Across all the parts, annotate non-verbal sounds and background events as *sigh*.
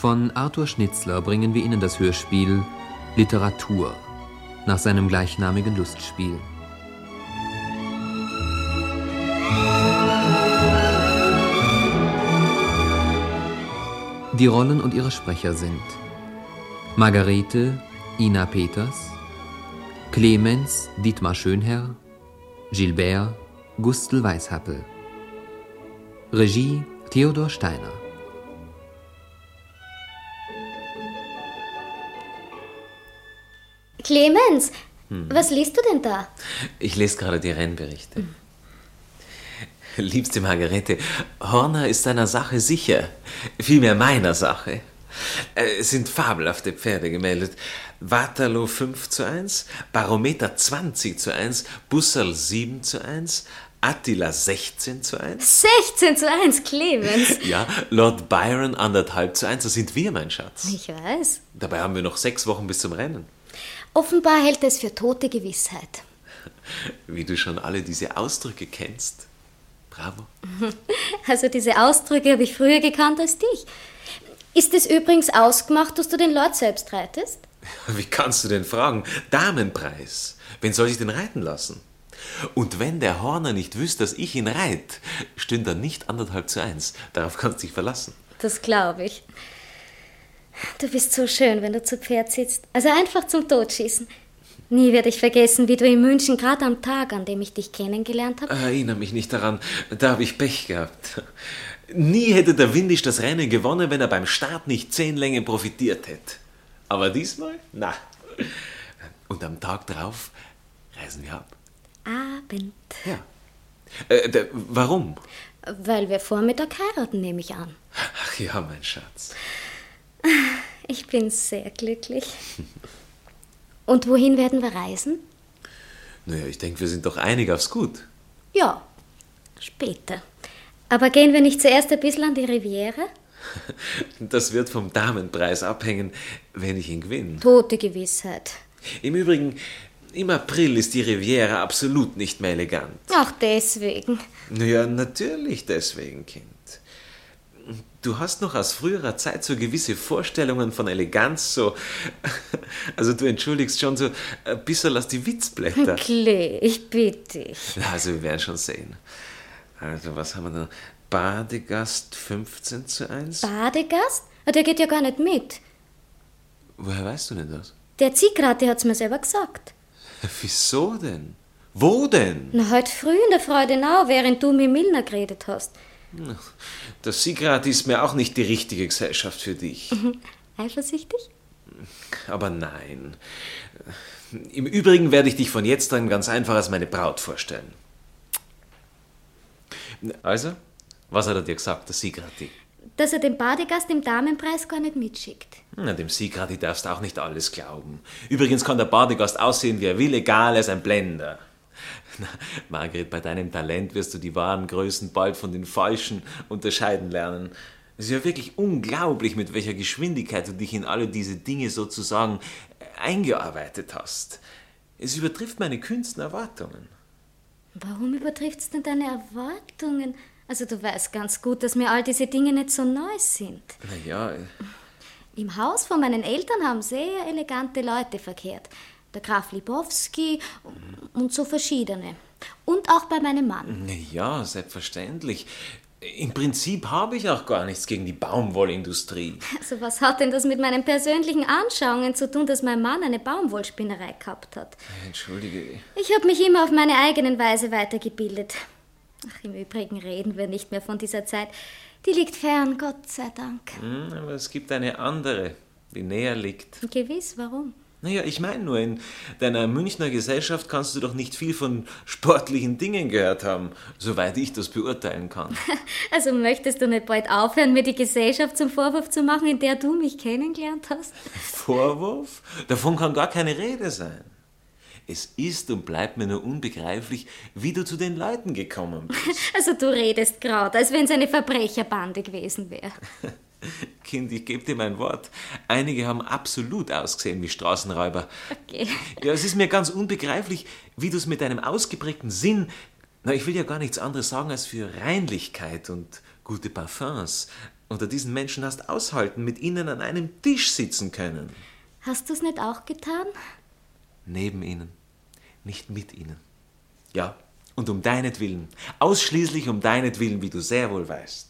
Von Arthur Schnitzler bringen wir Ihnen das Hörspiel Literatur nach seinem gleichnamigen Lustspiel. Die Rollen und ihre Sprecher sind Margarete Ina Peters, Clemens Dietmar Schönherr, Gilbert Gustl Weishappel. Regie Theodor Steiner. Clemens, was liest du denn da? Ich lese gerade die Rennberichte. Liebste Margarete, Horner ist seiner Sache sicher. Vielmehr meiner Sache. Äh, Es sind fabelhafte Pferde gemeldet. Waterloo 5 zu 1, Barometer 20 zu 1, Bussel 7 zu 1, Attila 16 zu 1. 16 zu 1, Clemens. *laughs* Ja, Lord Byron anderthalb zu 1, das sind wir, mein Schatz. Ich weiß. Dabei haben wir noch sechs Wochen bis zum Rennen. Offenbar hält er es für tote Gewissheit. *laughs* Wie du schon alle diese Ausdrücke kennst. Bravo. *laughs* Also diese Ausdrücke habe ich früher gekannt als dich. Ist es übrigens ausgemacht, dass du den Lord selbst reitest? *laughs* Wie kannst du denn fragen? Damenpreis. Wen soll ich denn reiten lassen? Und wenn der Horner nicht wüsste, dass ich ihn reit, stünde er nicht anderthalb zu eins. Darauf kannst du dich verlassen. Das glaube ich. Du bist so schön, wenn du zu Pferd sitzt. Also einfach zum Totschießen. Nie werde ich vergessen, wie du in München, gerade am Tag, an dem ich dich kennengelernt habe. Erinnere mich nicht daran, da habe ich Pech gehabt. Nie hätte der Windisch das Rennen gewonnen, wenn er beim Start nicht zehn Längen profitiert hätte. Aber diesmal? Na. Und am Tag drauf reisen wir ab. Abend. Ja. Äh, warum? Weil wir Vormittag heiraten, nehme ich an. Ach ja, mein Schatz. *laughs* Ich bin sehr glücklich. Und wohin werden wir reisen? Naja, ich denke, wir sind doch einig aufs Gut. Ja, später. Aber gehen wir nicht zuerst ein bisschen an die Riviera? *laughs* Das wird vom Damenpreis abhängen, wenn ich ihn gewinne. Tote Gewissheit. Im Übrigen, im April ist die Riviera absolut nicht mehr elegant. Ach, deswegen. Naja, natürlich deswegen, Kind. Du hast noch aus früherer Zeit so gewisse Vorstellungen von Eleganz, so. *laughs* Also, du entschuldigst schon so ein bisschen aus die Witzblätter. Klee, ich bitte dich. Also, wir werden schon sehen. Also, was haben wir da? Badegast 15 zu 1? Badegast? Ah, Der geht ja gar nicht mit. Woher weißt du denn das? Der Ziegrate hat's mir selber gesagt. *laughs* Wieso denn? Wo denn? Na, heute früh in der Freudenau, während du mit Milner geredet hast. Das Siegrad ist mir auch nicht die richtige Gesellschaft für dich. Eifersüchtig? Aber nein. Im Übrigen werde ich dich von jetzt an ganz einfach als meine Braut vorstellen. Also, was hat er dir gesagt, der Siegrati? Dass er den Badegast im Damenpreis gar nicht mitschickt. Na, dem Siegrati darfst auch nicht alles glauben. Übrigens kann der Badegast aussehen, wie er will, egal, er ist ein Blender. Na, Margret, bei deinem Talent wirst du die wahren Größen bald von den falschen unterscheiden lernen. Es ist ja wirklich unglaublich, mit welcher Geschwindigkeit du dich in alle diese Dinge sozusagen eingearbeitet hast. Es übertrifft meine kühnsten Erwartungen. Warum übertrifft's denn deine Erwartungen? Also du weißt ganz gut, dass mir all diese Dinge nicht so neu sind. Naja, Im Haus von meinen Eltern haben sehr elegante Leute verkehrt. Der Graf Libowski und so verschiedene. Und auch bei meinem Mann. ja, selbstverständlich. Im Prinzip habe ich auch gar nichts gegen die Baumwollindustrie. *laughs* Also was hat denn das mit meinen persönlichen Anschauungen zu tun, dass mein Mann eine Baumwollspinnerei gehabt hat? Entschuldige. Ich habe mich immer auf meine eigenen Weise weitergebildet. Ach, im Übrigen reden wir nicht mehr von dieser Zeit. Die liegt fern, Gott sei Dank. Hm, aber es gibt eine andere, die näher liegt. Gewiss, warum? Naja, ich meine nur, in deiner Münchner Gesellschaft kannst du doch nicht viel von sportlichen Dingen gehört haben, soweit ich das beurteilen kann. *laughs* Also möchtest du nicht bald aufhören, mir die Gesellschaft zum Vorwurf zu machen, in der du mich kennengelernt hast? *laughs* Vorwurf? Davon kann gar keine Rede sein. Es ist und bleibt mir nur unbegreiflich, wie du zu den Leuten gekommen bist. *laughs* Also du redest gerade, als wenn es eine Verbrecherbande gewesen wäre. *laughs* Kind, ich gebe dir mein Wort. Einige haben absolut ausgesehen wie Straßenräuber. Okay. *laughs* Ja, es ist mir ganz unbegreiflich, wie du es mit deinem ausgeprägten Sinn, na, ich will ja gar nichts anderes sagen als für Reinlichkeit und gute Parfums, unter diesen Menschen hast aushalten, mit ihnen an einem Tisch sitzen können. Hast du es nicht auch getan? Neben ihnen, nicht mit ihnen. Ja, und um deinetwillen, ausschließlich um deinetwillen, wie du sehr wohl weißt.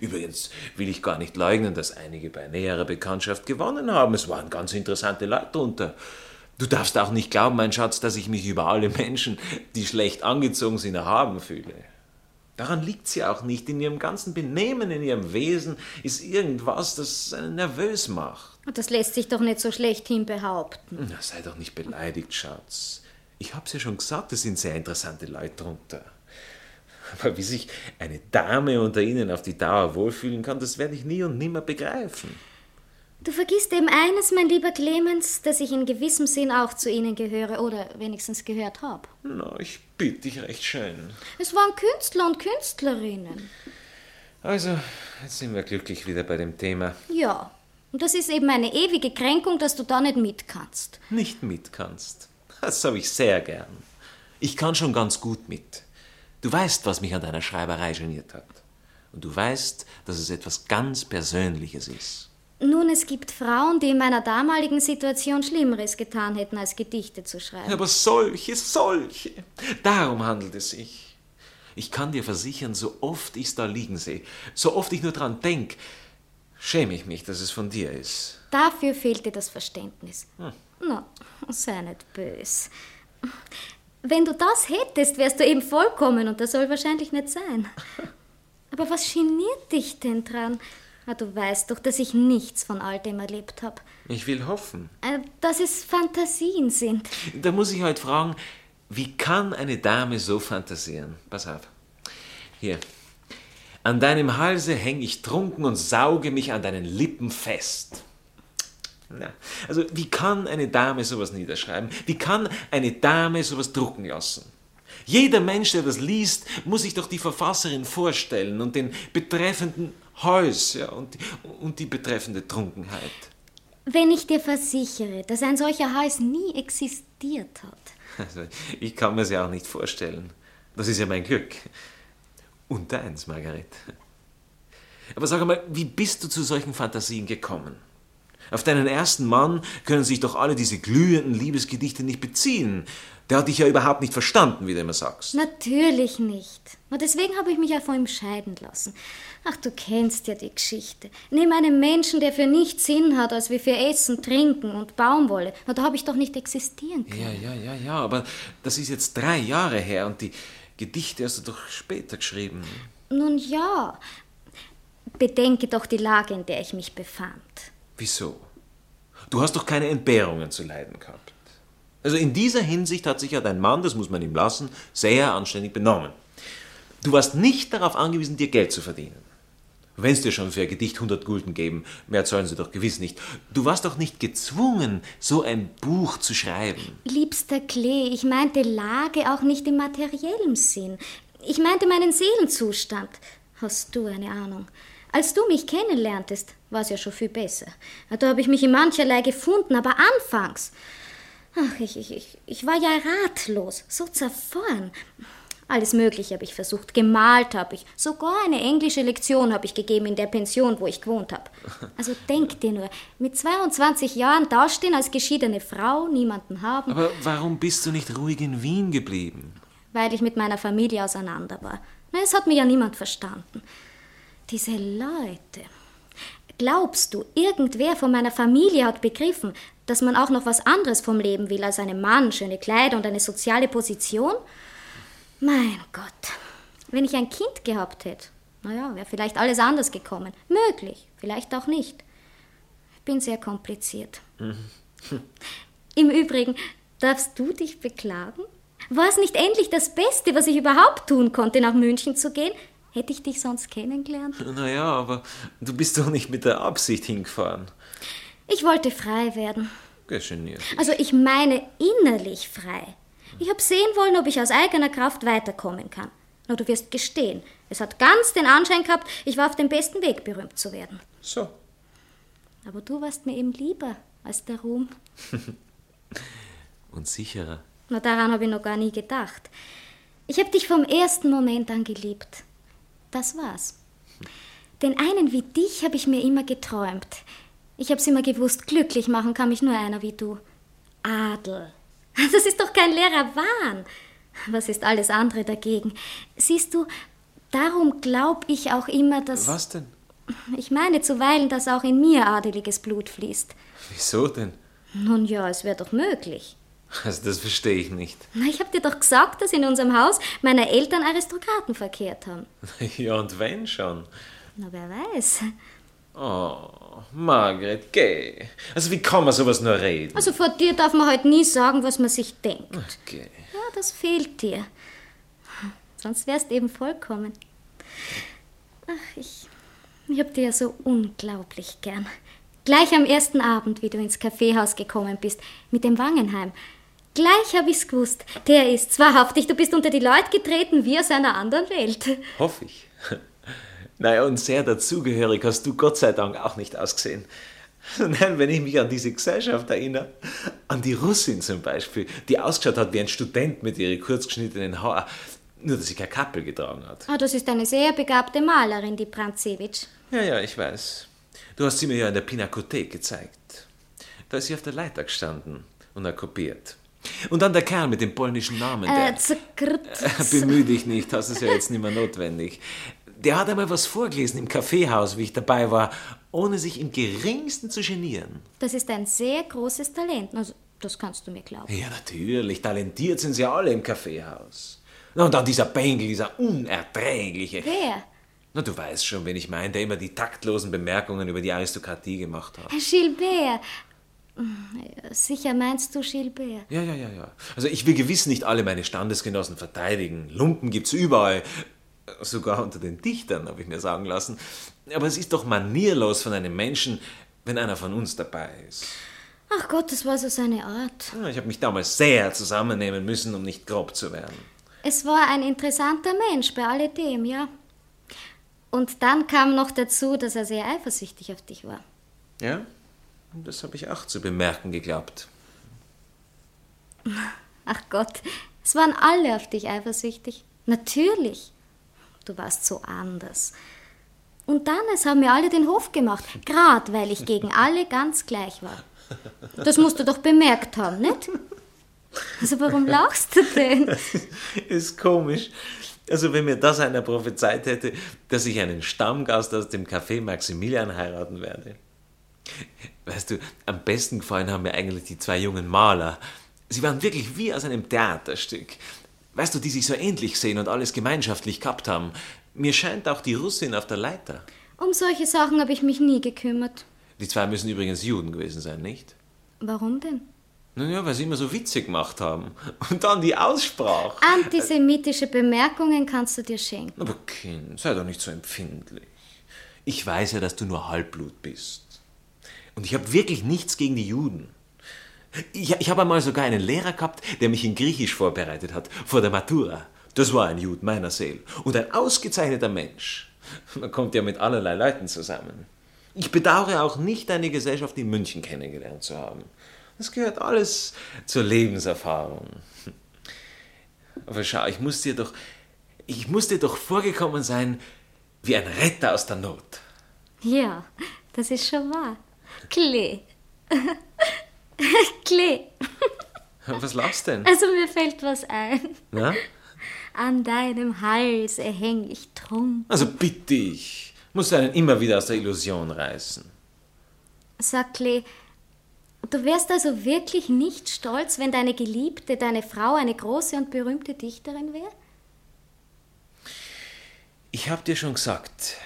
Übrigens will ich gar nicht leugnen, dass einige bei näherer Bekanntschaft gewonnen haben. Es waren ganz interessante Leute drunter. Du darfst auch nicht glauben, mein Schatz, dass ich mich über alle Menschen, die schlecht angezogen sind, erhaben fühle. Daran liegt sie auch nicht. In ihrem ganzen Benehmen, in ihrem Wesen ist irgendwas, das einen nervös macht. Das lässt sich doch nicht so schlechthin behaupten. Na, sei doch nicht beleidigt, Schatz. Ich hab's ja schon gesagt, es sind sehr interessante Leute drunter. Aber wie sich eine Dame unter ihnen auf die Dauer wohlfühlen kann, das werde ich nie und nimmer begreifen. Du vergisst eben eines, mein lieber Clemens, dass ich in gewissem Sinn auch zu Ihnen gehöre oder wenigstens gehört habe. Na, ich bitte dich recht schön. Es waren Künstler und Künstlerinnen. Also, jetzt sind wir glücklich wieder bei dem Thema. Ja, und das ist eben eine ewige Kränkung, dass du da nicht mit kannst. Nicht mit kannst. Das habe ich sehr gern. Ich kann schon ganz gut mit. Du weißt, was mich an deiner Schreiberei geniert hat. Und du weißt, dass es etwas ganz Persönliches ist. Nun, es gibt Frauen, die in meiner damaligen Situation Schlimmeres getan hätten, als Gedichte zu schreiben. Aber solche, solche. Darum handelt es sich. Ich kann dir versichern, so oft ich es da liegen sehe, so oft ich nur dran denke, schäme ich mich, dass es von dir ist. Dafür fehlt dir das Verständnis. Hm. Na, sei nicht bös. Wenn du das hättest, wärst du eben vollkommen und das soll wahrscheinlich nicht sein. Aber was geniert dich denn dran? Ah, du weißt doch, dass ich nichts von all dem erlebt habe. Ich will hoffen. Äh, dass es Fantasien sind. Da muss ich heute fragen, wie kann eine Dame so fantasieren? Pass auf. Hier. An deinem Halse hänge ich trunken und sauge mich an deinen Lippen fest. Na, also wie kann eine Dame sowas niederschreiben? Wie kann eine Dame sowas drucken lassen? Jeder Mensch, der das liest, muss sich doch die Verfasserin vorstellen und den betreffenden Hals ja, und, und die betreffende Trunkenheit. Wenn ich dir versichere, dass ein solcher Hals nie existiert hat. Also, ich kann mir es ja auch nicht vorstellen. Das ist ja mein Glück. Und deins, Margaret. Aber sag einmal, wie bist du zu solchen Fantasien gekommen? Auf deinen ersten Mann können sich doch alle diese glühenden Liebesgedichte nicht beziehen. Der hat dich ja überhaupt nicht verstanden, wie du immer sagst. Natürlich nicht. Und deswegen habe ich mich ja von ihm scheiden lassen. Ach, du kennst ja die Geschichte. Neben einem Menschen, der für nichts Sinn hat, als wie für Essen, Trinken und Baumwolle. Na, da habe ich doch nicht existieren können. Ja, ja, ja, ja, aber das ist jetzt drei Jahre her und die Gedichte hast du doch später geschrieben. Nun ja. Bedenke doch die Lage, in der ich mich befand. Wieso? Du hast doch keine Entbehrungen zu leiden gehabt. Also in dieser Hinsicht hat sich ja dein Mann, das muss man ihm lassen, sehr anständig benommen. Du warst nicht darauf angewiesen, dir Geld zu verdienen. Wenn es dir schon für ein Gedicht 100 Gulden geben, mehr zahlen sie doch gewiss nicht. Du warst doch nicht gezwungen, so ein Buch zu schreiben. Liebster Klee, ich meinte Lage auch nicht im materiellen Sinn. Ich meinte meinen Seelenzustand. Hast du eine Ahnung? Als du mich kennenlerntest, war es ja schon viel besser. Da habe ich mich in mancherlei gefunden, aber anfangs. Ach, ich, ich, ich, war ja ratlos, so zerfahren. Alles Mögliche habe ich versucht. Gemalt habe ich. Sogar eine englische Lektion habe ich gegeben in der Pension, wo ich gewohnt habe. *laughs* Also denk dir nur, mit 22 Jahren dastehen als geschiedene Frau, niemanden haben. Aber warum bist du nicht ruhig in Wien geblieben? Weil ich mit meiner Familie auseinander war. Es hat mir ja niemand verstanden. Diese Leute. Glaubst du, irgendwer von meiner Familie hat begriffen, dass man auch noch was anderes vom Leben will als einen Mann, schöne Kleider und eine soziale Position? Mein Gott, wenn ich ein Kind gehabt hätte, naja, wäre vielleicht alles anders gekommen. Möglich, vielleicht auch nicht. Ich bin sehr kompliziert. *laughs* Im Übrigen, darfst du dich beklagen? War es nicht endlich das Beste, was ich überhaupt tun konnte, nach München zu gehen? Hätte ich dich sonst kennengelernt? Naja, aber du bist doch nicht mit der Absicht hingefahren. Ich wollte frei werden. Geniert. Also ich meine innerlich frei. Ich habe sehen wollen, ob ich aus eigener Kraft weiterkommen kann. Na, du wirst gestehen, es hat ganz den Anschein gehabt, ich war auf dem besten Weg, berühmt zu werden. So. Aber du warst mir eben lieber als der Ruhm. *laughs* Und sicherer. Na, daran habe ich noch gar nie gedacht. Ich habe dich vom ersten Moment an geliebt. Das war's. Den einen wie dich habe ich mir immer geträumt. Ich hab's immer gewusst, glücklich machen kann mich nur einer wie du. Adel. *laughs* Das ist doch kein leerer Wahn. Was ist alles andere dagegen? Siehst du, darum glaub ich auch immer, dass. Was denn? Ich meine zuweilen, dass auch in mir adeliges Blut fließt. Wieso denn? Nun ja, es wäre doch möglich. Also das verstehe ich nicht. Na, ich hab dir doch gesagt, dass in unserem Haus meine Eltern Aristokraten verkehrt haben. *laughs* Ja, und wenn schon? Na, wer weiß. Oh, Margret, geh. Also wie kann man sowas nur reden? Also vor dir darf man halt nie sagen, was man sich denkt. Geh. Ja, das fehlt dir. Sonst wärst eben vollkommen. Ach, ich, ich hab dir ja so unglaublich gern. Gleich am ersten Abend, wie du ins Kaffeehaus gekommen bist, mit dem Wangenheim. Gleich hab ich's gewusst. Der ist's, wahrhaftig. Du bist unter die Leute getreten wie aus einer anderen Welt. *laughs* Hoffe ich. *laughs* Naja, und sehr dazugehörig hast du Gott sei Dank auch nicht ausgesehen. *laughs* Nein, wenn ich mich an diese Gesellschaft erinnere, an die Russin zum Beispiel, die ausgeschaut hat wie ein Student mit ihren kurzgeschnittenen Haaren, nur dass sie keine Kappel getragen hat. Ah, das ist eine sehr begabte Malerin, die Brandzewitsch. Ja, ja, ich weiß. Du hast sie mir ja in der Pinakothek gezeigt. Da ist sie auf der Leiter gestanden und hat kopiert. Und dann der Kerl mit dem polnischen Namen, Äh, der... zerkrirt. *laughs* Bemühe dich nicht, das ist ja jetzt nicht mehr notwendig. Der hat einmal was vorgelesen im Kaffeehaus, wie ich dabei war, ohne sich im geringsten zu genieren. Das ist ein sehr großes Talent. Also, das kannst du mir glauben. Ja, natürlich, talentiert sind sie alle im Kaffeehaus. Na, Und dann dieser Bengel, dieser unerträgliche. Wer? Na, du weißt schon, wen ich meine, der immer die taktlosen Bemerkungen über die Aristokratie gemacht hat. Herr Gilbert. Sicher meinst du Gilbert? Ja, ja, ja, ja. Also ich will gewiss nicht alle meine Standesgenossen verteidigen. Lumpen gibt's überall. Sogar unter den Dichtern, habe ich mir sagen lassen. Aber es ist doch manierlos von einem Menschen, wenn einer von uns dabei ist. Ach Gott, das war so seine Art. Ich habe mich damals sehr zusammennehmen müssen, um nicht grob zu werden. Es war ein interessanter Mensch bei alledem, ja. Und dann kam noch dazu, dass er sehr eifersüchtig auf dich war. Ja, das habe ich auch zu bemerken geglaubt. Ach Gott, es waren alle auf dich eifersüchtig. Natürlich. Du warst so anders. Und dann, es haben mir alle den Hof gemacht, grad weil ich gegen alle ganz gleich war. Das musst du doch bemerkt haben, nicht? Also warum lachst du denn? *laughs* Ist komisch. Also wenn mir das einer prophezeit hätte, dass ich einen Stammgast aus dem Café Maximilian heiraten werde. Weißt du, am besten gefallen haben mir eigentlich die zwei jungen Maler. Sie waren wirklich wie aus einem Theaterstück. Weißt du, die sich so ähnlich sehen und alles gemeinschaftlich gehabt haben. Mir scheint auch die Russin auf der Leiter. Um solche Sachen habe ich mich nie gekümmert. Die zwei müssen übrigens Juden gewesen sein, nicht? Warum denn? Naja, weil sie immer so Witze gemacht haben. Und dann die Aussprache. Antisemitische Bemerkungen kannst du dir schenken. Aber Kind, sei doch nicht so empfindlich. Ich weiß ja, dass du nur Halbblut bist. Und ich habe wirklich nichts gegen die Juden. Ich, ich habe einmal sogar einen Lehrer gehabt, der mich in Griechisch vorbereitet hat, vor der Matura. Das war ein Jud meiner Seele. Und ein ausgezeichneter Mensch. Man kommt ja mit allerlei Leuten zusammen. Ich bedauere auch nicht, deine Gesellschaft in München kennengelernt zu haben. Das gehört alles zur Lebenserfahrung. Aber schau, ich muss dir doch, ich muss dir doch vorgekommen sein wie ein Retter aus der Not. Ja, das ist schon wahr. Klee. *laughs* Klee. Was lachst denn? Also mir fällt was ein. Na? An deinem Hals erhäng ich Trunk. Also bitte ich, muss einen immer wieder aus der Illusion reißen. Sag Klee, du wärst also wirklich nicht stolz, wenn deine Geliebte, deine Frau, eine große und berühmte Dichterin wäre? Ich hab dir schon gesagt,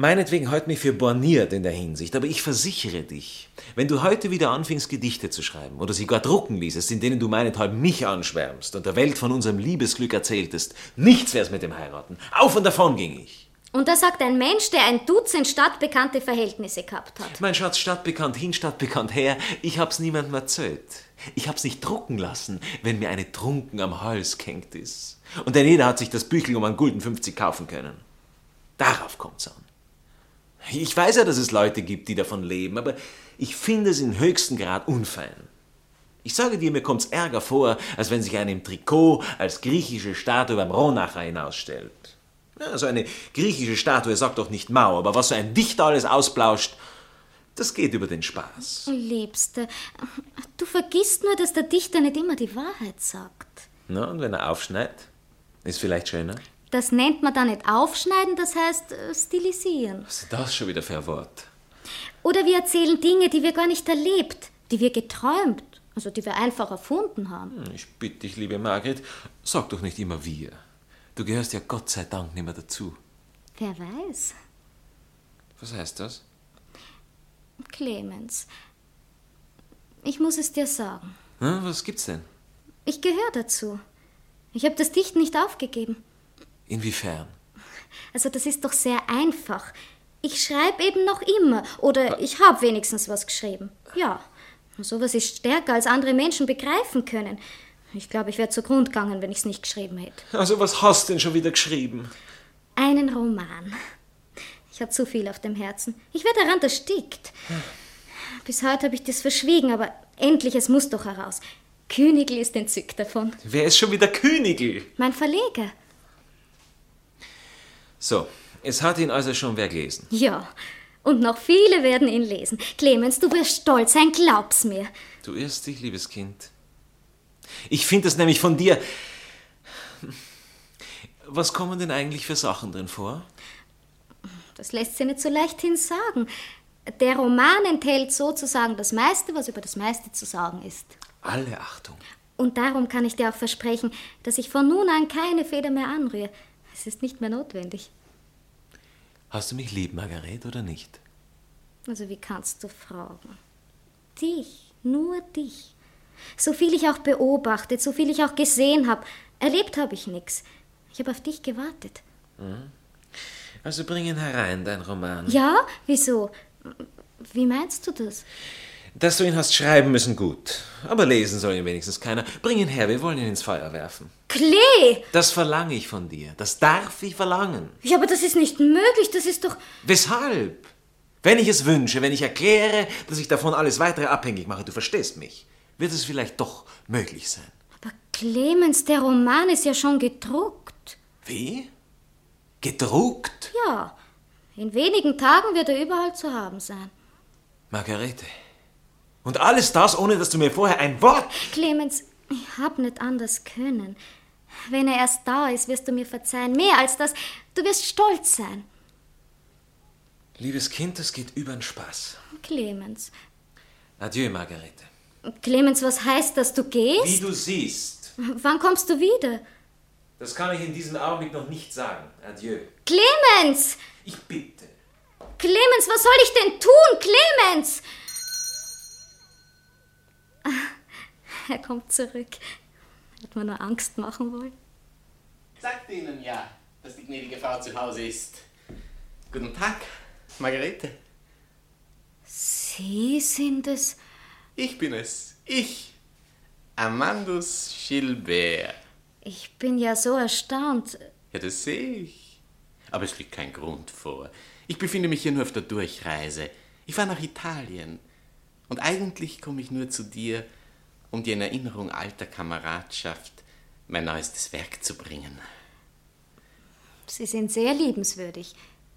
meinetwegen halt mich für borniert in der Hinsicht, aber ich versichere dich, wenn du heute wieder anfängst, Gedichte zu schreiben oder sie gar drucken ließest, in denen du meinethalb mich anschwärmst und der Welt von unserem Liebesglück erzähltest, nichts wär's mit dem Heiraten. Auf und davon ging ich. Und da sagt ein Mensch, der ein Dutzend stadtbekannte Verhältnisse gehabt hat. Mein Schatz, stadtbekannt hin, stadtbekannt her, ich hab's niemandem erzählt. Ich hab's nicht drucken lassen, wenn mir eine Trunken am Hals gehängt ist. Und denn jeder hat sich das Büchel um einen Gulden 50 kaufen können. Darauf kommt's an. Ich weiß ja, dass es Leute gibt, die davon leben, aber ich finde es im höchsten Grad unfein. Ich sage dir, mir kommt's Ärger vor, als wenn sich einer im Trikot als griechische Statue beim Ronacher hinausstellt. Ja, so eine griechische Statue sagt doch nicht Mau, aber was so ein Dichter alles ausblauscht, das geht über den Spaß. Liebste, du vergisst nur, dass der Dichter nicht immer die Wahrheit sagt. Na, und wenn er aufschneidet, ist vielleicht schöner. Das nennt man dann nicht aufschneiden, das heißt äh, stilisieren. Was ist das schon wieder für ein Wort? Oder wir erzählen Dinge, die wir gar nicht erlebt, die wir geträumt, also die wir einfach erfunden haben. Hm, Ich bitte dich, liebe Margret, sag doch nicht immer wir. Du gehörst ja Gott sei Dank nicht mehr dazu. Wer weiß? Was heißt das? Clemens, ich muss es dir sagen. Hm, was gibt's denn? Ich gehöre dazu. Ich habe das Dichten nicht aufgegeben. Inwiefern? Also das ist doch sehr einfach. Ich schreibe eben noch immer. Oder ich habe wenigstens was geschrieben. Ja. Sowas ist stärker, als andere Menschen begreifen können. Ich glaube, ich wäre zugrund gegangen, wenn ich es nicht geschrieben hätte. Also, was hast du denn schon wieder geschrieben? Einen Roman. Ich habe zu viel auf dem Herzen. Ich werde daran erstickt. Bis heute habe ich das verschwiegen, aber endlich, es muss doch heraus. Königl ist entzückt davon. Wer ist schon wieder Königl? Mein Verleger. So, es hat ihn also schon wer gelesen. Ja. Und noch viele werden ihn lesen. Clemens, du wirst stolz sein, glaub's mir. Du irrst dich, liebes Kind. Ich finde es nämlich von dir. Was kommen denn eigentlich für Sachen drin vor? Das lässt sich nicht so leichthin sagen. Der Roman enthält sozusagen das meiste, was über das meiste zu sagen ist. Alle Achtung. Und darum kann ich dir auch versprechen, dass ich von nun an keine Feder mehr anrühre. Es ist nicht mehr notwendig. Hast du mich lieb, Margaret, oder nicht? Also wie kannst du fragen? Dich, nur dich. So viel ich auch beobachtet, so viel ich auch gesehen habe, erlebt habe ich nichts. Ich habe auf dich gewartet. Also bring ihn herein, dein Roman. Ja, wieso? Wie meinst du das? Dass du ihn hast schreiben müssen, gut. Aber lesen soll ihn wenigstens keiner. Bring ihn her, wir wollen ihn ins Feuer werfen. Klee! Das verlange ich von dir. Das darf ich verlangen. Ja, aber das ist nicht möglich, das ist doch. Weshalb? Wenn ich es wünsche, wenn ich erkläre, dass ich davon alles weitere abhängig mache, du verstehst mich, wird es vielleicht doch möglich sein. Aber Clemens, der Roman ist ja schon gedruckt. Wie? Gedruckt? Ja, in wenigen Tagen wird er überall zu haben sein. Margarete. Und alles das, ohne dass du mir vorher ein Wort. Clemens, ich hab nicht anders können. Wenn er erst da ist, wirst du mir verzeihen. Mehr als das, du wirst stolz sein. Liebes Kind, das geht über den Spaß. Clemens. Adieu, Margarete. Clemens, was heißt das? Du gehst? Wie du siehst, Wann kommst du wieder? das kann ich in diesem Augenblick noch nicht sagen. Adieu. Clemens! Ich bitte. Clemens, was soll ich denn tun? Clemens! Ah, Er kommt zurück. Hat mir nur Angst machen wollen. Sagt Ihnen ja, dass die gnädige Frau zu Hause ist. Guten Tag, Margarete. Sie sind es. Ich bin es. Ich. Amandus Gilbert. Ich bin ja so erstaunt. Ja, das sehe ich. Aber es liegt kein Grund vor. Ich befinde mich hier nur auf der Durchreise. Ich fahre nach Italien. Und eigentlich komme ich nur zu dir, um dir in Erinnerung alter Kameradschaft mein neuestes Werk zu bringen. Sie sind sehr liebenswürdig.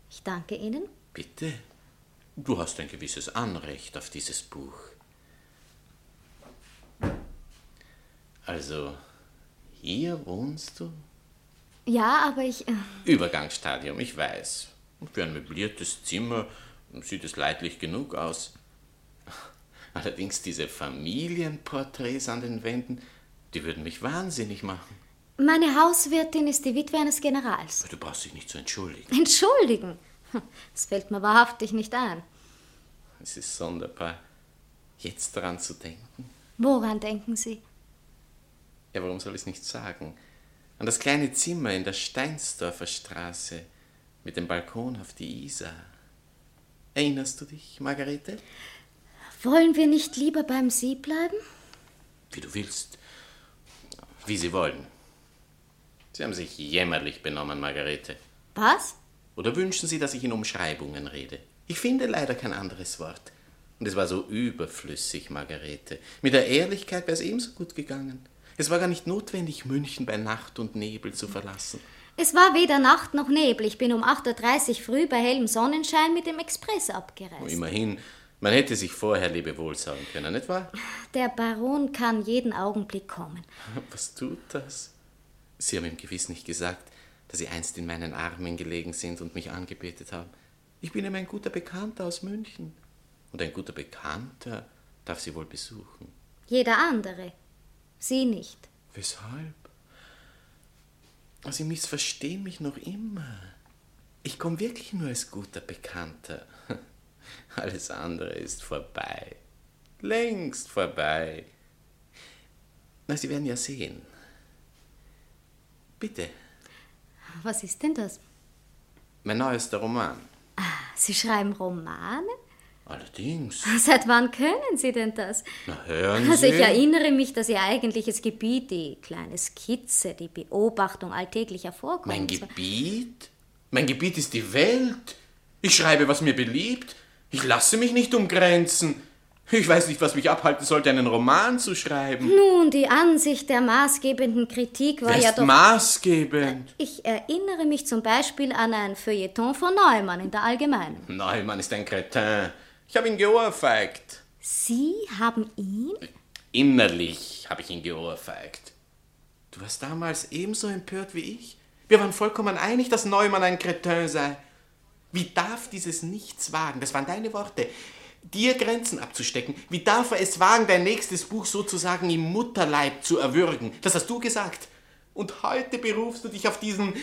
Ich danke Ihnen. Bitte? Du hast ein gewisses Anrecht auf dieses Buch. Also, hier wohnst du? Ja, aber ich. Äh, Übergangsstadium, ich weiß. Für ein möbliertes Zimmer sieht es leidlich genug aus. Allerdings diese Familienporträts an den Wänden, die würden mich wahnsinnig machen. meine Hauswirtin ist die Witwe eines Generals. Du brauchst dich nicht zu entschuldigen. Entschuldigen. *laughs* Das fällt mir wahrhaftig nicht ein. Es ist sonderbar, jetzt daran zu denken. Woran denken Sie? Ja, warum soll ich es nicht sagen? An das kleine Zimmer in der Steinsdorfer Straße mit dem Balkon auf die Isar. Erinnerst du dich, Margarete? Wollen wir nicht lieber beim Sie bleiben? Wie du willst. Wie Sie wollen. Sie haben sich jämmerlich benommen, Margarete. Was? Oder wünschen Sie, dass ich in Umschreibungen rede? Ich finde leider kein anderes Wort. Und es war so überflüssig, Margarete. Mit der Ehrlichkeit wäre es ebenso gut gegangen. Es war gar nicht notwendig, München bei Nacht und Nebel zu verlassen. Es war weder Nacht noch Nebel. Ich bin um 8.30 Uhr früh bei hellem Sonnenschein mit dem Express abgereist. Oh, immerhin, man hätte sich vorher Lebewohl sagen können, nicht wahr? Der Baron kann jeden Augenblick kommen. *laughs* Was tut das? Sie haben ihm gewiss nicht gesagt, dass Sie einst in meinen Armen gelegen sind und mich angebetet haben. Ich bin ihm ein guter Bekannter aus München. Und ein guter Bekannter darf Sie wohl besuchen. Jeder andere. Sie nicht. Weshalb? Sie missverstehen mich noch immer. Ich komme wirklich nur als guter Bekannter. *laughs* *laughs* Alles andere ist vorbei. Längst vorbei. Na, Sie werden ja sehen. Bitte. Was ist denn das? Mein neuester Roman. Ah, Sie schreiben Romane? Allerdings. *laughs* Seit wann können Sie denn das? Na, hören Also ich Sie. erinnere mich, dass Ihr eigentliches Gebiet die kleine Skizze, die Beobachtung alltäglicher Vorkommnisse Mein. Gebiet? Mein Gebiet ist die Welt. Ich schreibe, was mir beliebt. Ich lasse mich nicht umgrenzen. Ich weiß nicht, was mich abhalten sollte, einen Roman zu schreiben. Nun, die Ansicht der maßgebenden Kritik war Wer ja doch... maßgebend? Ich erinnere mich zum Beispiel an ein Feuilleton von Neumann in der Allgemeinen. Neumann ist ein Kretin. Ich habe ihn geohrfeigt. Sie haben ihn? Innerlich habe ich ihn geohrfeigt. Du warst damals ebenso empört wie ich. Wir waren vollkommen einig, dass Neumann ein Kretin sei. Wie darf dieses Nichts wagen? Das waren deine Worte. Dir Grenzen abzustecken. Wie darf er es wagen, dein nächstes Buch sozusagen im Mutterleib zu erwürgen? Das hast du gesagt. Und heute berufst du dich auf diesen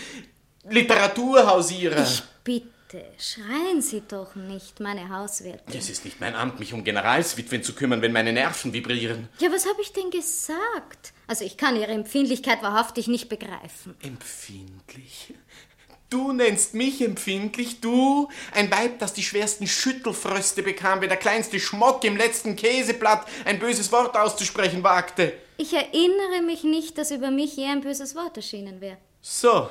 Literaturhausierer. Ich bitte, schreien Sie doch nicht, meine Hauswirtin. Es ist nicht mein Amt, mich um Generalswitwen zu kümmern, wenn meine Nerven vibrieren. Ja, was habe ich denn gesagt? Also ich kann Ihre Empfindlichkeit wahrhaftig nicht begreifen. Empfindlich? Du nennst mich empfindlich, du? Ein Weib, das die schwersten Schüttelfröste bekam, wenn der kleinste Schmock im letzten Käseblatt ein böses Wort auszusprechen wagte. Ich erinnere mich nicht, dass über mich je ein böses Wort erschienen wäre. So.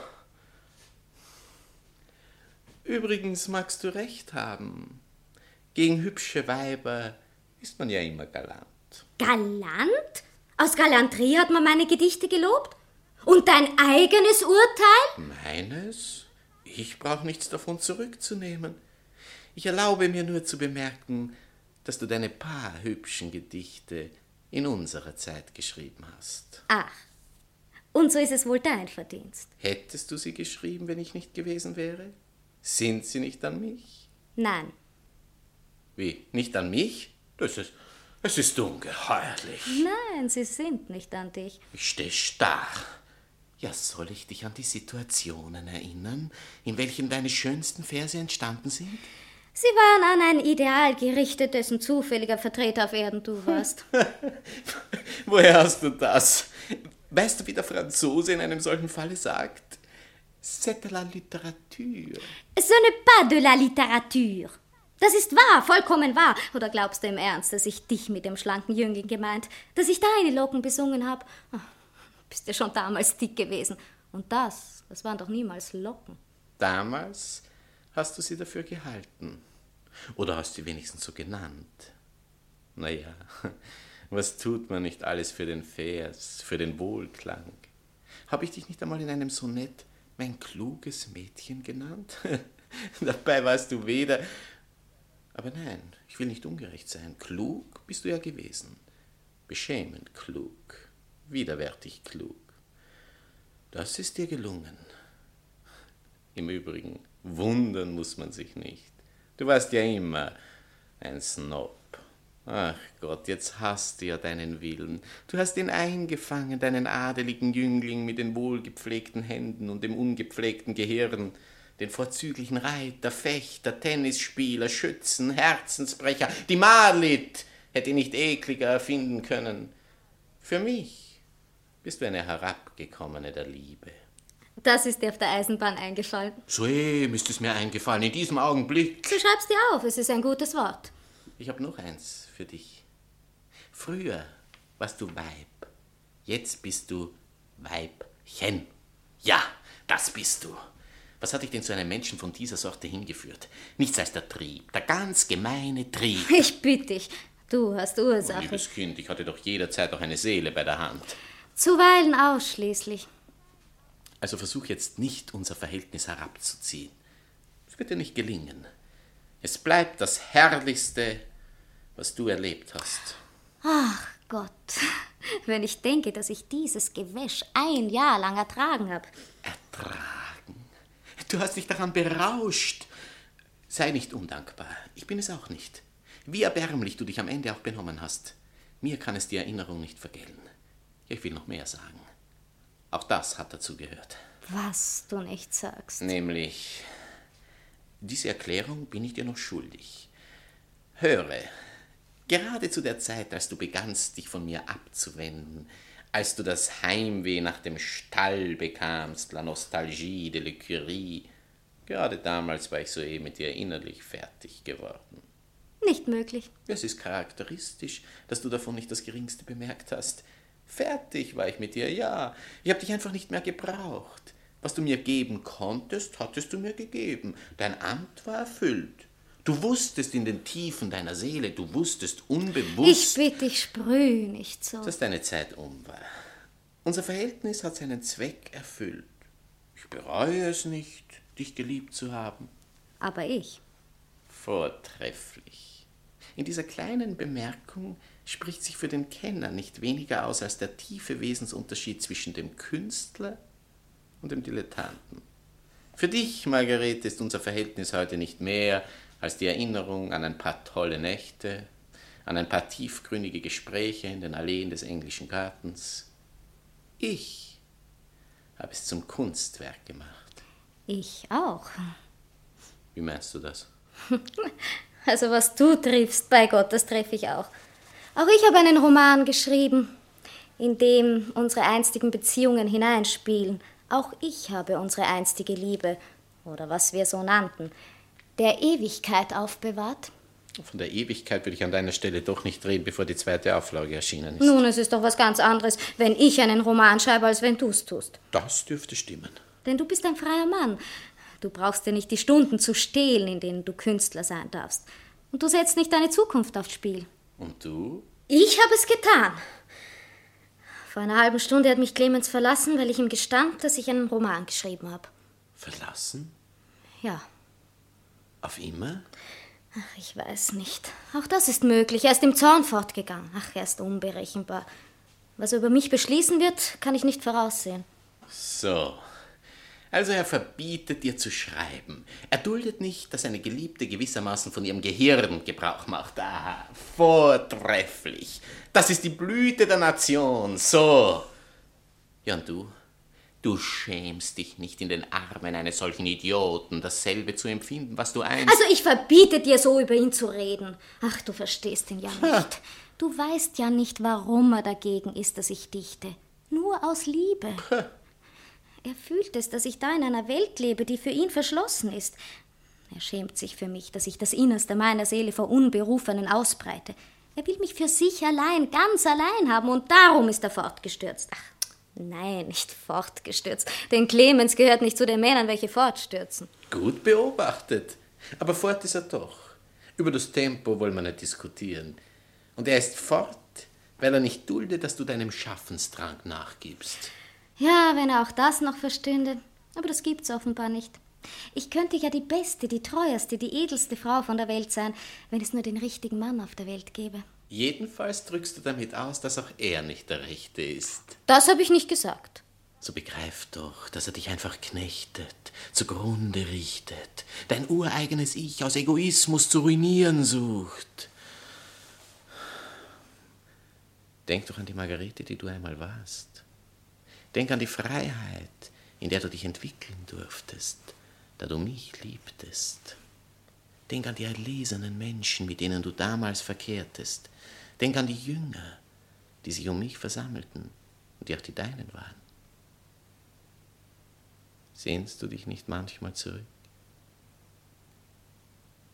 Übrigens magst du recht haben. Gegen hübsche Weiber ist man ja immer galant. Galant? Aus Galanterie hat man meine Gedichte gelobt? Und dein eigenes Urteil? Meines? Ich brauche nichts davon zurückzunehmen. Ich erlaube mir nur zu bemerken, dass du deine paar hübschen Gedichte in unserer Zeit geschrieben hast. Ach, und so ist es wohl dein Verdienst. Hättest du sie geschrieben, wenn ich nicht gewesen wäre? Sind sie nicht an mich? Nein, Wie? Nicht an mich? Das ist, es ist ungeheuerlich. nein, sie sind nicht an dich. Ich stehe starr. Ja, soll ich dich an die Situationen erinnern, in welchen deine schönsten Verse entstanden sind? Sie waren an ein Ideal gerichtet, dessen zufälliger Vertreter auf Erden du warst. *laughs* Woher hast du das? Weißt du, wie der Franzose in einem solchen Falle sagt? C'est de la littérature. Ce n'est pas de la littérature. Das ist wahr, vollkommen wahr. Oder glaubst du im Ernst, dass ich dich mit dem schlanken Jüngling gemeint, dass ich deine Locken besungen habe? Bist ja schon damals dick gewesen. Und das, das waren doch niemals Locken. Damals hast du sie dafür gehalten. Oder hast sie wenigstens so genannt. Naja, *laughs* was tut man nicht alles für den Vers, für den Wohlklang? Habe ich dich nicht einmal in einem Sonett mein kluges Mädchen genannt? *laughs* Dabei warst du weder. Aber nein, ich will nicht ungerecht sein. Klug bist du ja gewesen. Beschämend klug, widerwärtig klug. Das ist dir gelungen. Im Übrigen, wundern muss man sich nicht. Du warst ja immer ein Snob. Ach Gott, jetzt hast du ja deinen Willen. Du hast ihn eingefangen, deinen adeligen Jüngling mit den wohlgepflegten Händen und dem ungepflegten Gehirn, den vorzüglichen Reiter, Fechter, Tennisspieler, Schützen, Herzensbrecher, die Marlit hätte ihn nicht ekliger erfinden können. Für mich bist du eine Herabgekommene der Liebe. Das ist dir auf der Eisenbahn eingefallen. Soeben ist es mir eingefallen, in diesem Augenblick. So schreib's dir auf, es ist ein gutes Wort. Ich habe noch eins für dich. Früher warst du Weib, jetzt bist du Weibchen. Ja, das bist du. Was hat dich denn zu einem Menschen von dieser Sorte hingeführt? Nichts als der Trieb, der ganz gemeine Trieb. Ich bitte dich, du hast Oh, Ursache. liebes Kind, ich hatte doch jederzeit auch eine Seele bei der Hand. Zuweilen ausschließlich. Also versuch jetzt nicht, unser Verhältnis herabzuziehen. Es wird dir nicht gelingen. Es bleibt das Herrlichste, was du erlebt hast. Ach Gott, wenn ich denke, dass ich dieses Gewäsch ein Jahr lang ertragen habe. Ertragen? Du hast dich daran berauscht. Sei nicht undankbar. Ich bin es auch nicht. Wie erbärmlich du dich am Ende auch benommen hast. Mir kann es die Erinnerung nicht vergelten. Ich will noch mehr sagen. Auch das hat dazu gehört. Was du nicht sagst. Nämlich, diese Erklärung bin ich dir noch schuldig. Höre, gerade zu der Zeit, als du begannst, dich von mir abzuwenden, als du das Heimweh nach dem Stall bekamst, la Nostalgie de l'écurie, gerade damals war ich soeben mit dir innerlich fertig geworden. Nicht möglich. Es ist charakteristisch, dass du davon nicht das Geringste bemerkt hast. Fertig war ich mit dir, ja. Ich habe dich einfach nicht mehr gebraucht. Was du mir geben konntest, hattest du mir gegeben. Dein Amt war erfüllt. Du wusstest in den Tiefen deiner Seele, du wusstest unbewusst. Ich bitte dich, sprüh nicht so. Dass deine Zeit um war. Unser Verhältnis hat seinen Zweck erfüllt. Ich bereue es nicht, dich geliebt zu haben. Aber ich. Vortrefflich. In dieser kleinen Bemerkung spricht sich für den Kenner nicht weniger aus als der tiefe Wesensunterschied zwischen dem Künstler und dem Dilettanten. Für dich, Margarete, ist unser Verhältnis heute nicht mehr als die Erinnerung an ein paar tolle Nächte, an ein paar tiefgründige Gespräche in den Alleen des englischen Gartens. Ich habe es zum Kunstwerk gemacht. Ich auch. Wie meinst du das? *laughs* Also was du triffst, bei Gott, das treffe ich auch. Auch ich habe einen Roman geschrieben, in dem unsere einstigen Beziehungen hineinspielen. Auch ich habe unsere einstige Liebe, oder was wir so nannten, der Ewigkeit aufbewahrt. Von der Ewigkeit würde ich an deiner Stelle doch nicht reden, bevor die zweite Auflage erschienen ist. Nun, es ist doch was ganz anderes, wenn ich einen Roman schreibe, als wenn du es tust. Das dürfte stimmen. Denn du bist ein freier Mann. Du brauchst dir nicht die Stunden zu stehlen, in denen du Künstler sein darfst. Und du setzt nicht deine Zukunft aufs Spiel. Und du? Ich habe es getan. Vor einer halben Stunde hat mich Clemens verlassen, weil ich ihm gestand, dass ich einen Roman geschrieben habe. Verlassen? Ja. Auf immer? Ach, ich weiß nicht. Auch das ist möglich. Er ist im Zorn fortgegangen. Ach, er ist unberechenbar. Was er über mich beschließen wird, kann ich nicht voraussehen. So. Also er verbietet dir zu schreiben. Er duldet nicht, dass eine Geliebte gewissermaßen von ihrem Gehirn Gebrauch macht. Ah, vortrefflich. Das ist die Blüte der Nation. So. Ja, und du? Du schämst dich nicht in den Armen eines solchen Idioten, dasselbe zu empfinden, was du einst... Also ich verbiete dir so über ihn zu reden. Ach, du verstehst ihn ja nicht. Du weißt ja nicht, warum er dagegen ist, dass ich dichte. Nur aus Liebe. Er fühlt es, dass ich da in einer Welt lebe, die für ihn verschlossen ist. Er schämt sich für mich, dass ich das Innerste meiner Seele vor Unberufenen ausbreite. Er will mich für sich allein, ganz allein haben, und darum ist er fortgestürzt. Ach, nein, nicht fortgestürzt, denn Clemens gehört nicht zu den Männern, welche fortstürzen. Gut beobachtet. Aber fort ist er doch. Über das Tempo wollen wir nicht diskutieren. Und er ist fort, weil er nicht duldet, dass du deinem Schaffensdrang nachgibst. Ja, wenn er auch das noch verstünde. Aber das gibt's offenbar nicht. Ich könnte ja die beste, die treueste, die edelste Frau von der Welt sein, wenn es nur den richtigen Mann auf der Welt gäbe. Jedenfalls drückst du damit aus, dass auch er nicht der Rechte ist. Das habe ich nicht gesagt. So begreif doch, dass er dich einfach knechtet, zugrunde richtet, dein ureigenes Ich aus Egoismus zu ruinieren sucht. Denk doch an die Margarete, die du einmal warst. Denk an die Freiheit, in der du dich entwickeln durftest, da du mich liebtest. Denk an die erlesenen Menschen, mit denen du damals verkehrtest. Denk an die Jünger, die sich um mich versammelten und die auch die deinen waren. Sehnst du dich nicht manchmal zurück?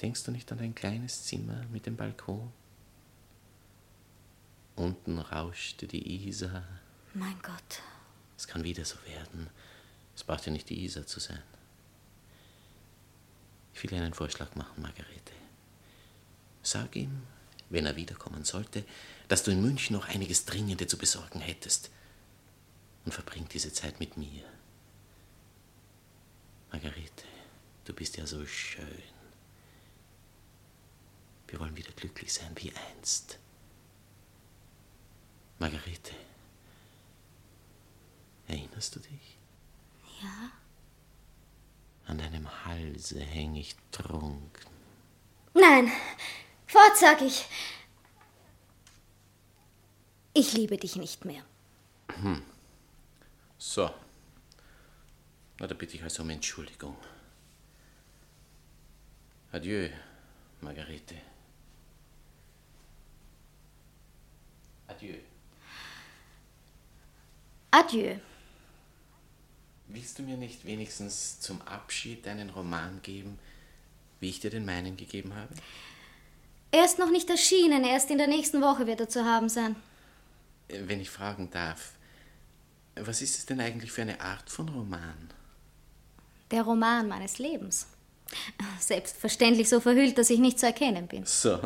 Denkst du nicht an dein kleines Zimmer mit dem Balkon? Unten rauschte die Isar. Mein Gott. Es kann wieder so werden. Es braucht ja nicht die Isar zu sein. Ich will dir einen Vorschlag machen, Margarete. Sag ihm, wenn er wiederkommen sollte, dass du in München noch einiges Dringende zu besorgen hättest. Und verbring diese Zeit mit mir. Margarete, du bist ja so schön. Wir wollen wieder glücklich sein wie einst. Margarete, erinnerst du dich? Ja. An deinem Halse häng ich trunken. Nein, fort, sag ich. Ich liebe dich nicht mehr. Hm. So. Na, da bitte ich also um Entschuldigung. Adieu, Margarete. Adieu. Adieu. Willst du mir nicht wenigstens zum Abschied deinen Roman geben, wie ich dir den meinen gegeben habe? Er ist noch nicht erschienen, erst in der nächsten Woche wird er zu haben sein. Äh, wenn ich fragen darf, was ist es denn eigentlich für eine Art von Roman? Der Roman meines Lebens. Selbstverständlich so verhüllt, dass ich nicht zu erkennen bin. So,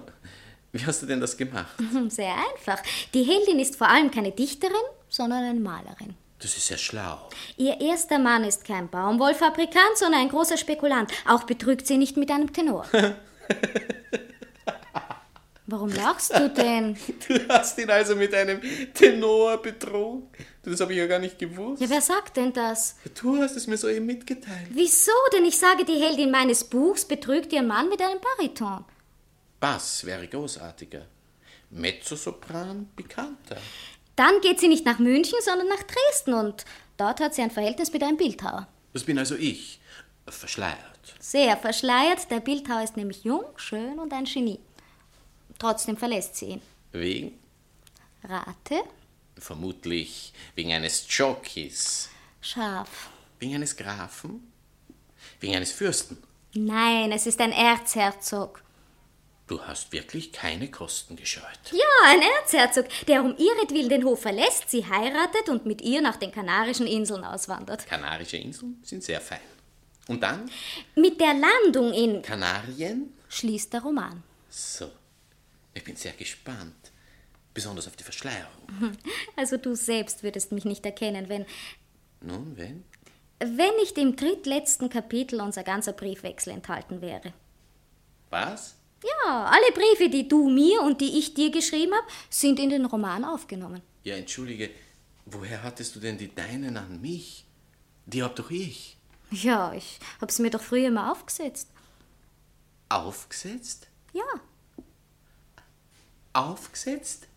wie hast du denn das gemacht? *laughs* Sehr einfach. Die Heldin ist vor allem keine Dichterin, sondern eine Malerin. Das ist sehr schlau. Ihr erster Mann ist kein Baumwollfabrikant, sondern ein großer Spekulant. Auch betrügt sie nicht mit einem Tenor. *laughs* Warum lachst du denn? *laughs* Du hast ihn also mit einem Tenor betrogen? Das habe ich ja gar nicht gewusst. Ja, wer sagt denn das? Du hast es mir soeben mitgeteilt. Wieso denn? Ich sage, die Heldin meines Buchs betrügt ihren Mann mit einem Bariton. Bass wäre großartiger. Mezzosopran bekannter. Dann geht sie nicht nach München, sondern nach Dresden und dort hat sie ein Verhältnis mit einem Bildhauer. Das bin also ich. Verschleiert. Sehr verschleiert. Der Bildhauer ist nämlich jung, schön und ein Genie. Trotzdem verlässt sie ihn. Wegen? Rate? Vermutlich wegen eines Jockeys. Scharf. Wegen eines Grafen? Wegen eines Fürsten? Nein, es ist ein Erzherzog. Du hast wirklich keine Kosten gescheut. Ja, ein Erzherzog, der um ihretwillen den Hof verlässt, sie heiratet und mit ihr nach den Kanarischen Inseln auswandert. Kanarische Inseln sind sehr fein. Und dann? Mit der Landung in Kanarien? Schließt der Roman. So. Ich bin sehr gespannt. Besonders auf die Verschleierung. *laughs* Also du selbst würdest mich nicht erkennen, wenn. Nun, wenn? Wenn nicht im drittletzten Kapitel unser ganzer Briefwechsel enthalten wäre. Was? Ja, alle Briefe, die du mir und die ich dir geschrieben habe, sind in den Roman aufgenommen. Ja, entschuldige, woher hattest du denn die deinen an mich? Die hab doch ich. Ja, ich hab's mir doch früher mal aufgesetzt. Aufgesetzt? Ja. Aufgesetzt?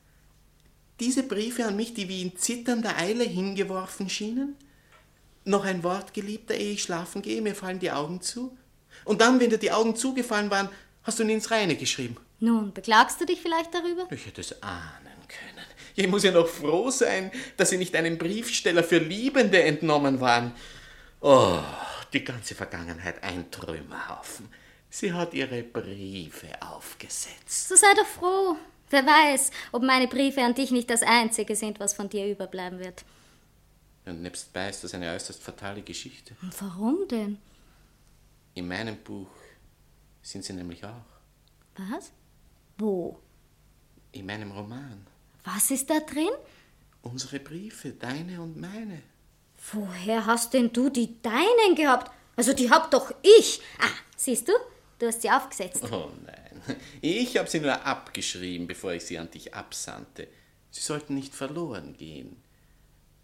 Diese Briefe an mich, die wie in zitternder Eile hingeworfen schienen? Noch ein Wort, Geliebter, ehe ich schlafen gehe, mir fallen die Augen zu? Und dann, wenn dir die Augen zugefallen waren, hast du ihn ins Reine geschrieben. Nun, beklagst du dich vielleicht darüber? Ich hätte es ahnen können. Ich muss ja noch froh sein, dass sie nicht einem Briefsteller für Liebende entnommen waren. Oh, die ganze Vergangenheit ein Trümmerhaufen. Sie hat ihre Briefe aufgesetzt. So sei doch froh. Wer weiß, ob meine Briefe an dich nicht das Einzige sind, was von dir überbleiben wird. Und nebstbei ist das eine äußerst fatale Geschichte. Und warum denn? In meinem Buch sind sie nämlich auch. Was? Wo? In meinem Roman. Was ist da drin? Unsere Briefe, deine und meine. Woher hast denn du die deinen gehabt? Also die hab doch ich. Ah, siehst du? Du hast sie aufgesetzt. Oh nein. Ich habe sie nur abgeschrieben, bevor ich sie an dich absandte. Sie sollten nicht verloren gehen.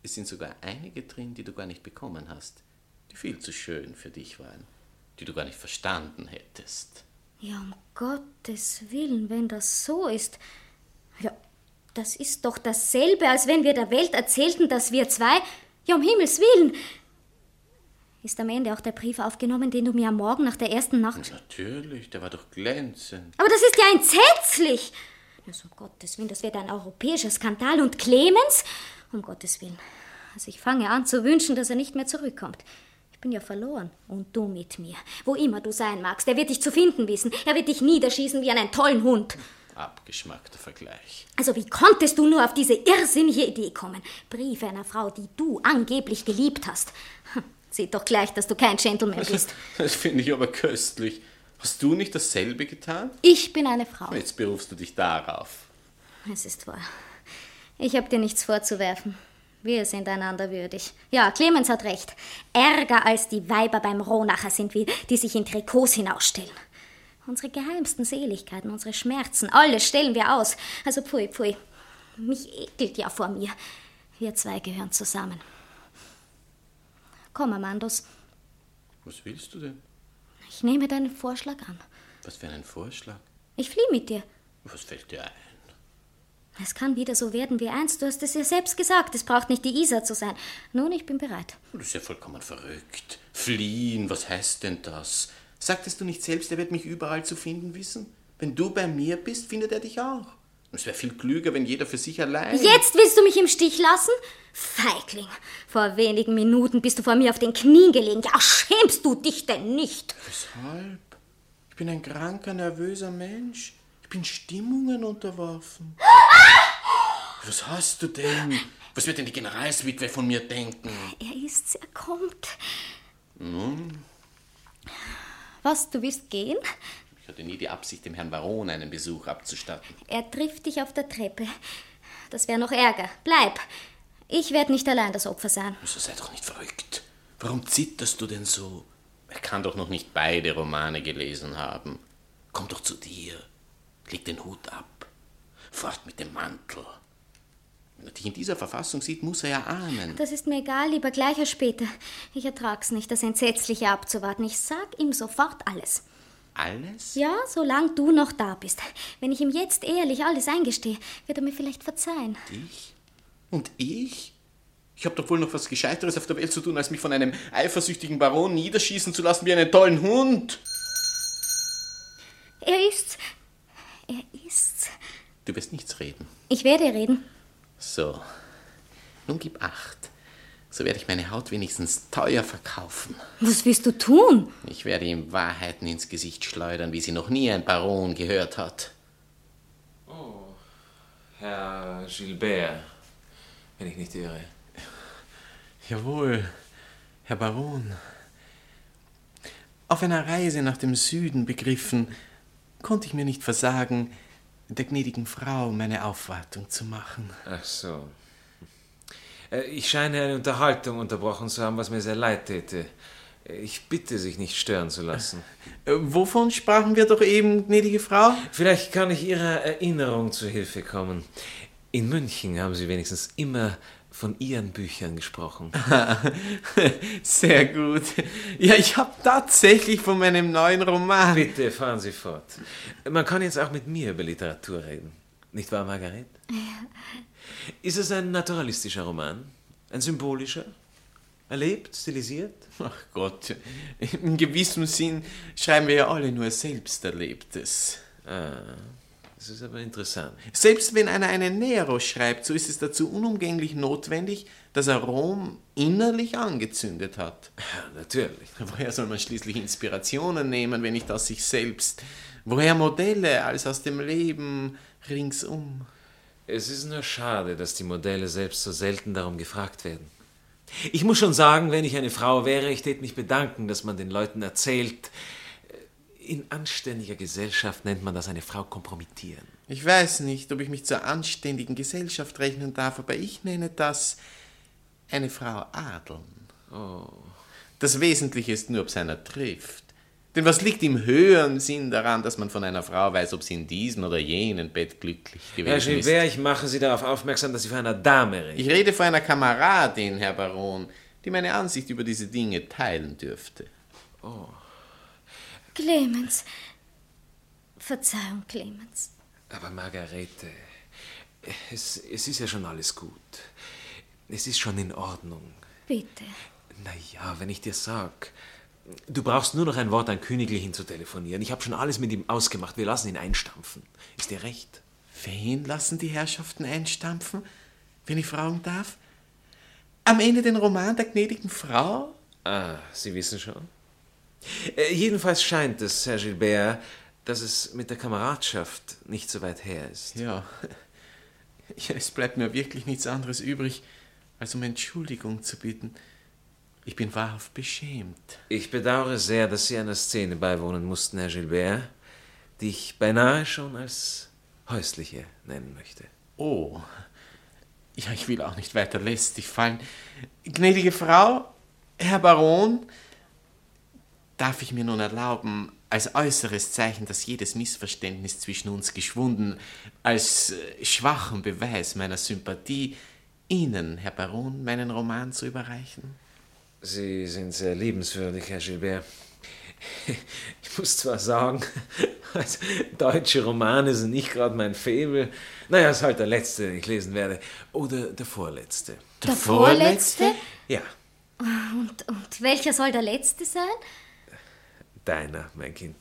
Es sind sogar einige drin, die du gar nicht bekommen hast, die viel zu schön für dich waren, die du gar nicht verstanden hättest. Ja, um Gottes Willen, wenn das so ist. Ja, das ist doch dasselbe, als wenn wir der Welt erzählten, dass wir zwei. Ja, um Himmels Willen. Ist am Ende auch der Brief aufgenommen, den du mir am Morgen nach der ersten Nacht. Natürlich, der war doch glänzend. Aber das ist ja entsetzlich! Also, um Gottes Willen, das wird ein europäischer Skandal. Und Clemens? Um Gottes Willen. Also, ich fange an zu wünschen, dass er nicht mehr zurückkommt. Ich bin ja verloren. Und du mit mir. Wo immer du sein magst, er wird dich zu finden wissen. Er wird dich niederschießen wie einen tollen Hund. Abgeschmackter Vergleich. Also wie konntest du nur auf diese irrsinnige Idee kommen? Briefe einer Frau, die du angeblich geliebt hast. Hm, Sieht doch gleich, dass du kein Gentleman bist. *laughs* Das finde ich aber köstlich. Hast du nicht dasselbe getan? Ich bin eine Frau. Jetzt berufst du dich darauf. Es ist wahr. Ich habe dir nichts vorzuwerfen. Wir sind einander würdig. Ja, Clemens hat recht. Ärger als die Weiber beim Rohnacher sind wir, die sich in Trikots hinausstellen. Unsere geheimsten Seligkeiten, unsere Schmerzen, alles stellen wir aus. Also pfui, pfui. Mich ekelt ja vor mir. Wir zwei gehören zusammen. Komm, Amandus. Was willst du denn? Ich nehme deinen Vorschlag an. Was für einen Vorschlag? Ich fliehe mit dir. Was fällt dir ein? Es kann wieder so werden wie einst. Du hast es ja selbst gesagt. Es braucht nicht die Isa zu sein. Nun, ich bin bereit. Du bist ja vollkommen verrückt. Fliehen, was heißt denn das? Sagtest du nicht selbst, er wird mich überall zu finden wissen? Wenn du bei mir bist, findet er dich auch. Es wäre viel klüger, wenn jeder für sich allein. Jetzt willst du mich im Stich lassen? Feigling, vor wenigen Minuten bist du vor mir auf den Knien gelegen. Ja, schämst du dich denn nicht? Weshalb? Ich bin ein kranker, nervöser Mensch. Ich bin Stimmungen unterworfen. Was hast du denn? Was wird denn die Generalswitwe von mir denken? Er ist's, er kommt. Nun, Was, du willst gehen? ich hatte nie die Absicht, dem Herrn Baron einen Besuch abzustatten. Er trifft dich auf der Treppe. Das wäre noch Ärger. Bleib. Ich werde nicht allein das Opfer sein. So sei doch nicht verrückt. Warum zitterst du denn so? Er kann doch noch nicht beide Romane gelesen haben. Komm doch zu dir. Leg den Hut ab. Fort mit dem Mantel. Wenn er dich in dieser Verfassung sieht, muss er ja ahnen. Das ist mir egal, lieber gleich als später. Ich ertrag's nicht, das Entsetzliche abzuwarten. Ich sag ihm sofort alles. Alles? Ja, solange du noch da bist. Wenn ich ihm jetzt ehrlich alles eingestehe, wird er mir vielleicht verzeihen. Ich? Und ich? Ich habe doch wohl noch was Gescheiteres auf der Welt zu tun, als mich von einem eifersüchtigen Baron niederschießen zu lassen wie einen tollen Hund. Er ist's. Er ist's. Du wirst nichts reden. Ich werde reden. So. Nun gib acht. So werde ich meine Haut wenigstens teuer verkaufen. Was willst du tun? Ich werde ihm Wahrheiten ins Gesicht schleudern, wie sie noch nie ein Baron gehört hat. Herr Gilbert, wenn ich nicht irre. Jawohl, Herr Baron. Auf einer Reise nach dem Süden begriffen, konnte ich mir nicht versagen, der gnädigen Frau meine Aufwartung zu machen. Ach so. Äh, Ich scheine eine Unterhaltung unterbrochen zu haben, was mir sehr leid täte. Ich bitte, sich nicht stören zu lassen. Äh, wovon sprachen wir doch eben, gnädige Frau? Vielleicht kann ich Ihrer Erinnerung zu Hilfe kommen. In München haben Sie wenigstens immer von Ihren Büchern gesprochen. *laughs* Sehr gut. Ja, ich habe tatsächlich von meinem neuen Roman. Bitte fahren Sie fort. Man kann jetzt auch mit mir über Literatur reden. Nicht wahr, Margaret? Ist es ein naturalistischer Roman? Ein symbolischer? Erlebt, stilisiert? Ach Gott, in gewissem Sinn schreiben wir ja alle nur Selbsterlebtes. Ah, das ist aber interessant. Selbst wenn einer einen Nero schreibt, so ist es dazu unumgänglich notwendig, dass er Rom innerlich angezündet hat. Ja, natürlich. *laughs* Woher soll man schließlich Inspirationen nehmen, wenn nicht aus sich selbst? Woher Modelle als aus dem Leben ringsum? Es ist nur schade, dass die Modelle selbst so selten darum gefragt werden. Ich muss schon sagen, wenn ich eine Frau wäre, ich tät mich bedanken, dass man den Leuten erzählt, in anständiger Gesellschaft nennt man das eine Frau kompromittieren. Ich weiß nicht, ob ich mich zur anständigen Gesellschaft rechnen darf, aber ich nenne das eine Frau adeln. Das Wesentliche ist nur, ob es einer trifft. Denn was liegt im höheren Sinn daran, dass man von einer Frau weiß, ob sie in diesem oder jenen Bett glücklich Herr gewesen ist? Gilbert, ich mache Sie darauf aufmerksam, dass Sie von einer Dame reden. Ich rede von einer Kameradin, Herr Baron, die meine Ansicht über diese Dinge teilen dürfte. Clemens. Verzeihung, Clemens. Aber Margarete, es, es ist ja schon alles gut. Es ist schon in Ordnung. Bitte. Na ja, wenn ich dir sag, du brauchst nur noch ein Wort an Königlichen zu telefonieren. Ich habe schon alles mit ihm ausgemacht. Wir lassen ihn einstampfen. Ist dir recht? Wen lassen die Herrschaften einstampfen, wenn ich fragen darf? Am Ende den Roman der gnädigen Frau? Ah, Sie wissen schon. Äh, jedenfalls scheint es, Herr Gilbert, dass es mit der Kameradschaft nicht so weit her ist. Ja. *laughs* ja, es bleibt mir wirklich nichts anderes übrig, als um Entschuldigung zu bitten. Ich bin wahrhaft beschämt. Ich bedauere sehr, dass Sie einer Szene beiwohnen mussten, Herr Gilbert, die ich beinahe schon als häusliche nennen möchte. Oh. Ja, ich will auch nicht weiter lästig fallen. Gnädige Frau, Herr Baron, darf ich mir nun erlauben, als äußeres Zeichen, dass jedes Missverständnis zwischen uns geschwunden, als äh, schwachen Beweis meiner Sympathie, Ihnen, Herr Baron, meinen Roman zu überreichen? Sie sind sehr liebenswürdig, Herr Gilbert. *laughs* Ich muss zwar sagen, *laughs* also, deutsche Romane sind nicht gerade mein Faible. Naja, ist halt der letzte, den ich lesen werde. Oder der vorletzte. Der, der vorletzte? Ja. Und, und welcher soll der letzte sein? Deiner, mein Kind.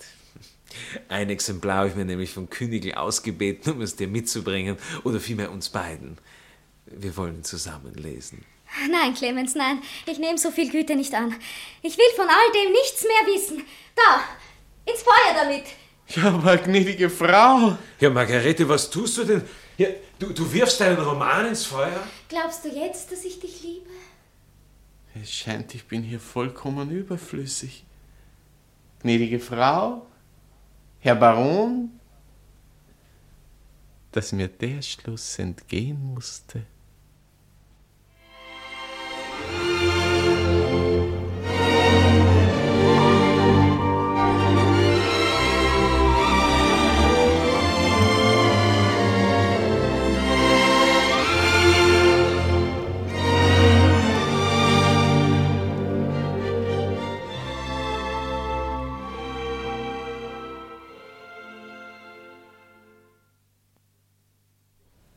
Ein Exemplar habe ich mir nämlich von Künigl ausgebeten, um es dir mitzubringen, oder vielmehr uns beiden. Wir wollen zusammen lesen. Nein, Clemens, nein. Ich nehme so viel Güte nicht an. Ich will von all dem nichts mehr wissen. Da, ins Feuer damit. Ja, aber gnädige Frau. Ja, Margarete, was tust du denn? Ja, du, du wirfst deinen Roman ins Feuer? Glaubst du jetzt, dass ich dich liebe? Es scheint, ich bin hier vollkommen überflüssig. Gnädige Frau, Herr Baron, dass mir der Schluss entgehen musste.